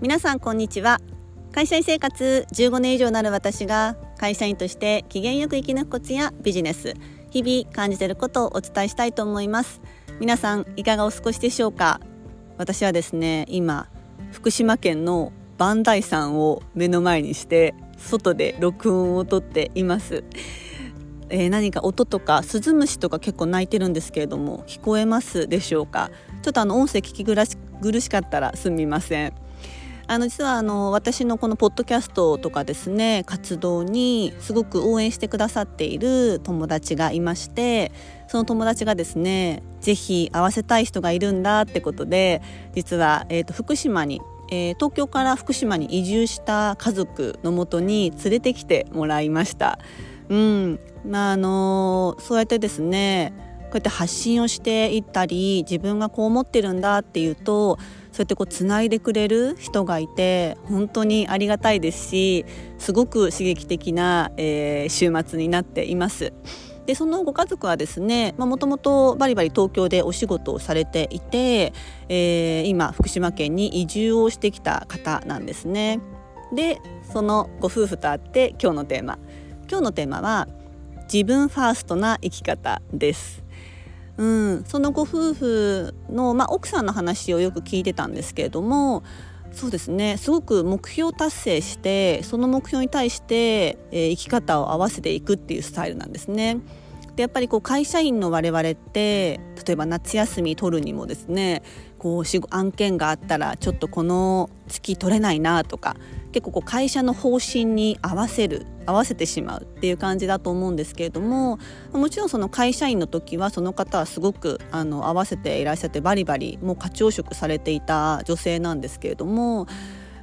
皆さんこんにちは。会社員生活15年以上なる私が会社員として機嫌よく生き抜くコツやビジネス日々感じていることをお伝えしたいと思います。皆さんいかがお過ごしでしょうか？私はですね今福島県の磐梯山を目の前にして外で録音をとっています。えー、何か音とかスズムシとか結構鳴いてるんですけれども聞こえますでしょうか？ちょっとあの音声聞き苦しかったらすみません。あの実はあの私のこのポッドキャストとかですね活動にすごく応援してくださっている友達がいましてその友達がですね是非会わせたい人がいるんだってことで実は、えーと、福島にえー、東京から福島に移住した家族のもとに連れてきてもらいました。うんまああのそうやってですねこうやって発信をしていったり自分がこう思ってるんだっていうとそうやってこうつないでくれる人がいて本当にありがたいですしすごく刺激的な、えー、週末になっています。でそのご家族はですねもともとバリバリ東京でお仕事をされていて、えー、今福島県に移住をしてきた方なんですね。でそのご夫婦と会って今日のテーマ今日のテーマは自分ファーストな生き方です。うん、そのご夫婦の、まあ、奥さんの話をよく聞いてたんですけれどもそうですねすごく目標達成してその目標に対して、えー、生き方を合わせていくっていうスタイルなんですね。でやっぱりこう会社員の我々って例えば夏休み取るにもですねこう案件があったらちょっとこの月取れないなとか結構こう会社の方針に合わせる合わせてしまうっていう感じだと思うんですけれどももちろんその会社員の時はその方はすごくあの合わせていらっしゃってバリバリもう課長職されていた女性なんですけれども、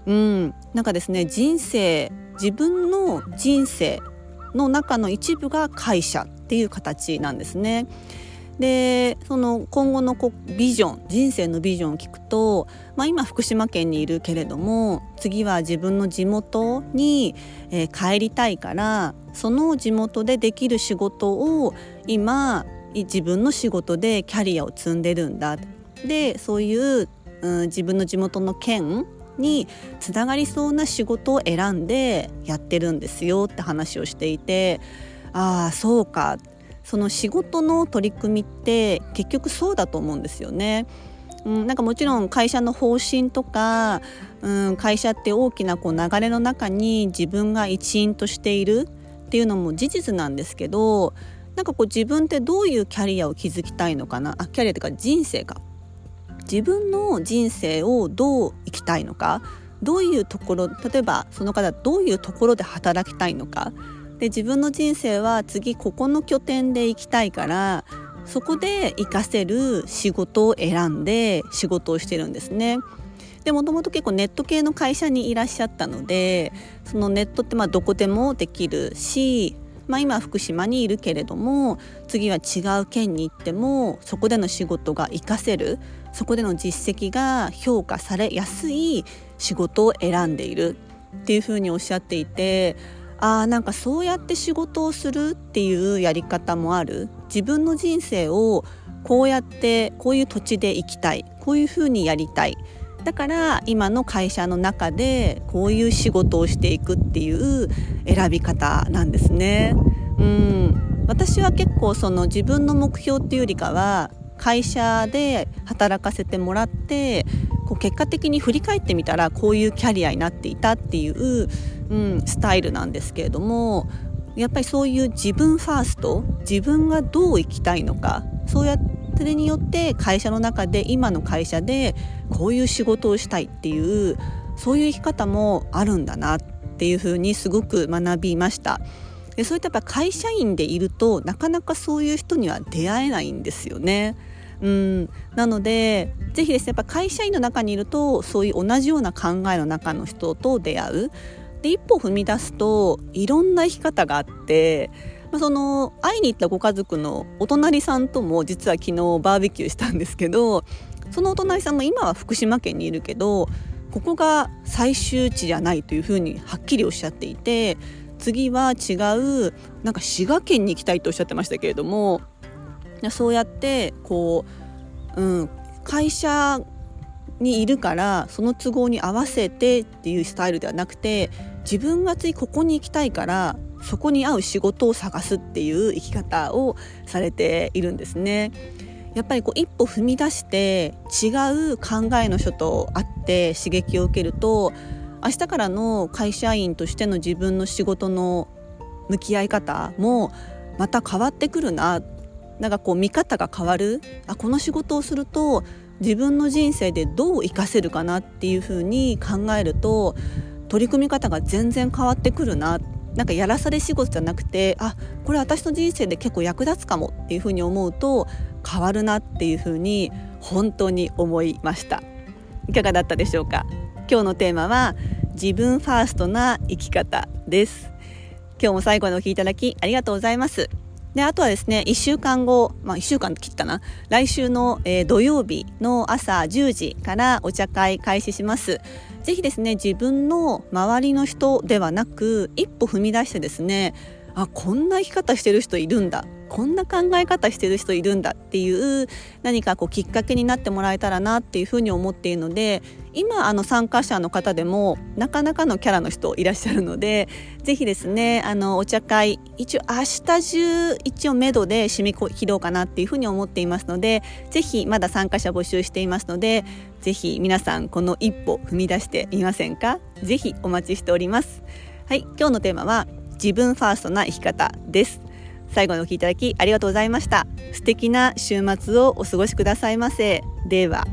うん、なんかですね人生自分の人生の中の一部が会社っていう形なんですね。でその今後のこビジョン人生のビジョンを聞くと、まあ、今福島県にいるけれども次は自分の地元に、えー、帰りたいからその地元でできる仕事を今自分の仕事でキャリアを積んでるんだ。でそういう、うん、自分の地元の県につながりそうな仕事を選んでやってるんですよって話をしていてああそうか。その仕事の取り組みって結局そうだと思うんですよね。うん、なんかもちろん会社の方針とか、うん、会社って大きなこう流れの中に自分が一員としているっていうのも事実なんですけどなんかこう自分ってどういうキャリアを築きたいのかな？あキャリアというか人生か。自分の人生をどう生きたいのか？どういうところ例えばその方どういうところで働きたいのか？で自分の人生は次ここの拠点で行きたいからそこで活かせる仕事を選んで仕事をしてるんですね。でもともと結構ネット系の会社にいらっしゃったのでそのネットってまあどこでもできるし、まあ、今福島にいるけれども次は違う県に行ってもそこでの仕事が活かせるそこでの実績が評価されやすい仕事を選んでいるっていうふうにおっしゃっていてあーなんかそうやって仕事をするっていうやり方もある？自分の人生をこうやってこういう土地で生きたい。こういうふうにやりたい。だから今の会社の中でこういう仕事をしていくっていう選び方なんですね。うん。私は結構その自分の目標っていうよりかは会社で働かせてもらってこう結果的に振り返ってみたらこういうキャリアになっていたっていううん、スタイルなんですけれどもやっぱりそういう自分ファースト自分がどう生きたいのかそうやってそれによって会社の中で今の会社でこういう仕事をしたいっていうそういう生き方もあるんだなっていうふうにすごく学びました。でそういったやっぱ会社員でいるとなかなかそういう人には出会えないんですよね。うん、なのでぜひですねやっぱ会社員の中にいるとそういう同じような考えの中の人と出会う。で一歩踏み出すといろんな生き方があって、まあ、その会いに行ったご家族のお隣さんとも実は昨日バーベキューしたんですけどそのお隣さんも今は福島県にいるけどここが最終地じゃないというふうにはっきりおっしゃっていて次は違うなんか滋賀県に行きたいとおっしゃってましたけれどもそうやってこう、うん、会社にいるからその都合に合わせてっていうスタイルではなくて自分が次ここに行きたいからそこに合う仕事を探すっていう生き方をされているんですね。やっぱりこう一歩踏み出して違う考えの人と会って刺激を受けると明日からの会社員としての自分の仕事の向き合い方もまた変わってくるななんかこう見方が変わる。あこの仕事をすると自分の人生でどう活かせるかなっていうふうに考えると取り組み方が全然変わってくるな。なんかやらされ仕事じゃなくてあこれ私の人生で結構役立つかもっていうふうに思うと変わるなっていうふうに本当に思いました。いかがだったでしょうか？今日のテーマは自分ファーストな生き方です。今日も最後までお聴きいただきありがとうございます。であとはですね1週間後、まあ、1週間切ったな。来週の、えー、土曜日の朝10時からお茶会開始します。ぜひですね自分の周りの人ではなく一歩踏み出してですねあこんな生き方してる人いるんだ。こんな考え方してる人いるんだっていう何かこうきっかけになってもらえたらなっていうふうに思っているので今あの参加者の方でもなかなかのキャラの人いらっしゃるのでぜひですねあのお茶会一応明日中一応めどで締め切ろうかなっていうふうに思っていますのでぜひまだ参加者募集していますのでぜひ皆さんこの一歩踏み出してみませんか？ぜひお待ちしております。はい今日のテーマは自分ファーストな生き方です。最後にお聞きいただきありがとうございました。素敵な週末をお過ごしくださいませ。では。